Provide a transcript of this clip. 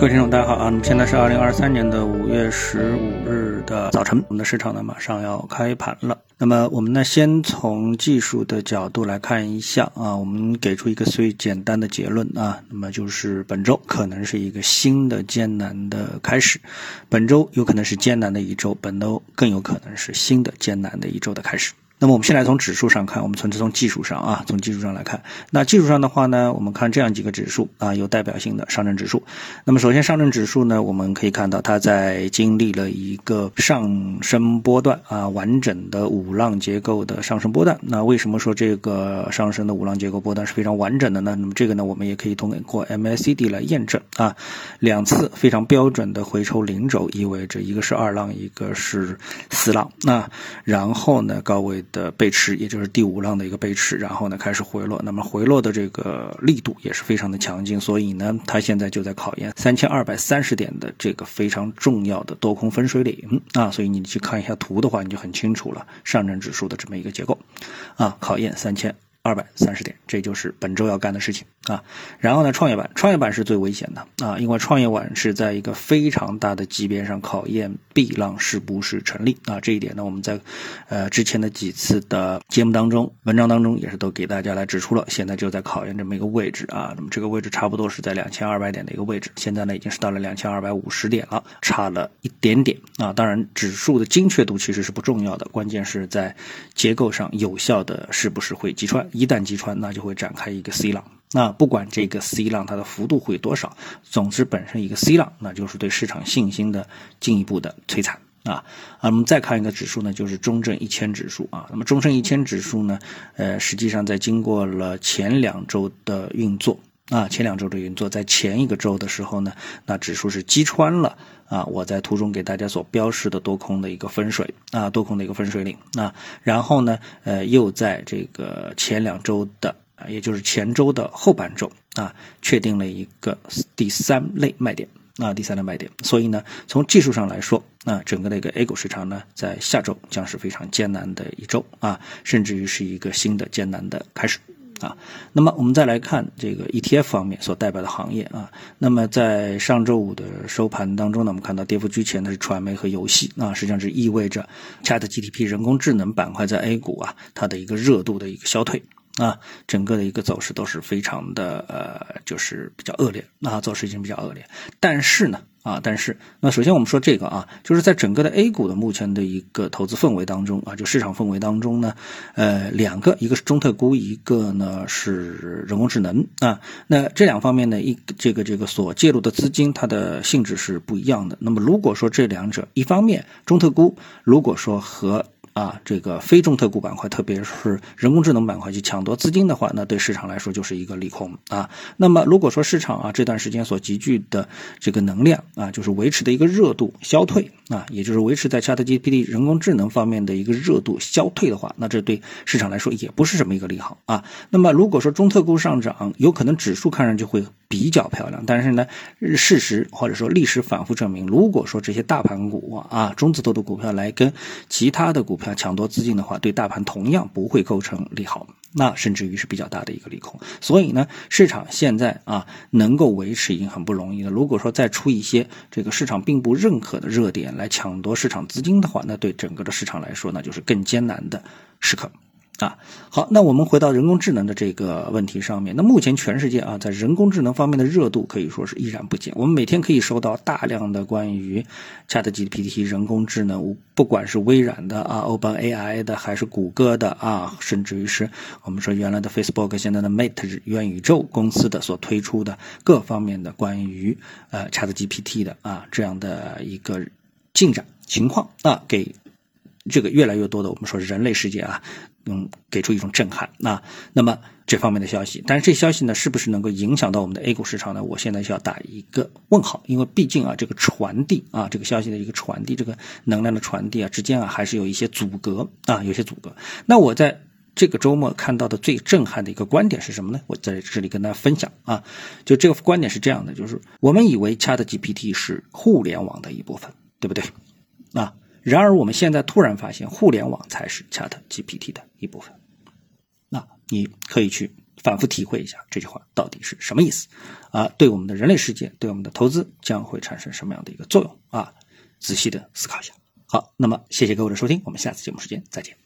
各位听众，大家好啊！那么现在是二零二三年的五月十五日的早晨，我们的市场呢马上要开盘了。那么我们呢先从技术的角度来看一下啊，我们给出一个最简单的结论啊，那么就是本周可能是一个新的艰难的开始，本周有可能是艰难的一周，本周更有可能是新的艰难的一周的开始。那么我们先来从指数上看，我们纯粹从技术上啊，从技术上来看。那技术上的话呢，我们看这样几个指数啊，有代表性的上证指数。那么首先上证指数呢，我们可以看到它在经历了一个上升波段啊，完整的五浪结构的上升波段。那为什么说这个上升的五浪结构波段是非常完整的呢？那么这个呢，我们也可以通过 MACD 来验证啊，两次非常标准的回抽零轴，意味着一个是二浪，一个是四浪。那然后呢，高位。的背驰，也就是第五浪的一个背驰，然后呢开始回落，那么回落的这个力度也是非常的强劲，所以呢，它现在就在考验三千二百三十点的这个非常重要的多空分水岭啊，所以你去看一下图的话，你就很清楚了上证指数的这么一个结构啊，考验三千。二百三十点，这就是本周要干的事情啊。然后呢，创业板，创业板是最危险的啊，因为创业板是在一个非常大的级别上考验 B 浪是不是成立啊。这一点呢，我们在呃之前的几次的节目当中、文章当中也是都给大家来指出了。现在就在考验这么一个位置啊，那么这个位置差不多是在两千二百点的一个位置，现在呢已经是到了两千二百五十点了，差了一点点啊。当然，指数的精确度其实是不重要的，关键是在结构上有效的是不是会击穿。一旦击穿，那就会展开一个 C 浪。那不管这个 C 浪它的幅度会多少，总之本身一个 C 浪，那就是对市场信心的进一步的摧残啊。啊，我们再看一个指数呢，就是中证一千指数啊。那么中证一千指数呢，呃，实际上在经过了前两周的运作啊，前两周的运作，在前一个周的时候呢，那指数是击穿了。啊，我在图中给大家所标示的多空的一个分水啊，多空的一个分水岭啊，然后呢，呃，又在这个前两周的啊，也就是前周的后半周啊，确定了一个第三类卖点啊，第三类卖点。所以呢，从技术上来说，啊，整个的一个 A 股市场呢，在下周将是非常艰难的一周啊，甚至于是一个新的艰难的开始。啊，那么我们再来看这个 ETF 方面所代表的行业啊，那么在上周五的收盘当中呢，我们看到跌幅居前的是传媒和游戏啊，实际上是意味着 ChatGPT 人工智能板块在 A 股啊它的一个热度的一个消退。啊，整个的一个走势都是非常的呃，就是比较恶劣啊，走势已经比较恶劣，但是呢。啊，但是那首先我们说这个啊，就是在整个的 A 股的目前的一个投资氛围当中啊，就市场氛围当中呢，呃，两个，一个是中特估，一个呢是人工智能啊。那这两方面呢，一这个这个所介入的资金，它的性质是不一样的。那么如果说这两者一方面中特估，如果说和啊，这个非中特股板块，特别是人工智能板块去抢夺资金的话，那对市场来说就是一个利空啊。那么如果说市场啊这段时间所集聚的这个能量啊，就是维持的一个热度消退啊，也就是维持在 ChatGPT 人工智能方面的一个热度消退的话，那这对市场来说也不是什么一个利好啊。那么如果说中特估上涨，有可能指数看上去会比较漂亮，但是呢，事实或者说历史反复证明，如果说这些大盘股啊中字头的股票来跟其他的股票抢夺资金的话，对大盘同样不会构成利好，那甚至于是比较大的一个利空。所以呢，市场现在啊能够维持已经很不容易了。如果说再出一些这个市场并不认可的热点来抢夺市场资金的话，那对整个的市场来说，那就是更艰难的时刻。啊，好，那我们回到人工智能的这个问题上面。那目前全世界啊，在人工智能方面的热度可以说是依然不减。我们每天可以收到大量的关于 ChatGPT 人工智能，不管是微软的啊、OpenAI 的，还是谷歌的啊，甚至于是我们说原来的 Facebook，现在的 Meta 元宇宙公司的所推出的各方面的关于呃 ChatGPT 的啊这样的一个进展情况啊，给这个越来越多的我们说人类世界啊。嗯，给出一种震撼。啊那么这方面的消息，但是这消息呢，是不是能够影响到我们的 A 股市场呢？我现在需要打一个问号，因为毕竟啊，这个传递啊，这个消息的一个传递，这个能量的传递啊，之间啊，还是有一些阻隔啊，有些阻隔。那我在这个周末看到的最震撼的一个观点是什么呢？我在这里跟大家分享啊，就这个观点是这样的，就是我们以为 Chat GPT 是互联网的一部分，对不对？然而，我们现在突然发现，互联网才是 Chat GPT 的一部分。那你可以去反复体会一下这句话到底是什么意思啊？对我们的人类世界，对我们的投资将会产生什么样的一个作用啊？仔细的思考一下。好，那么谢谢各位的收听，我们下次节目时间再见。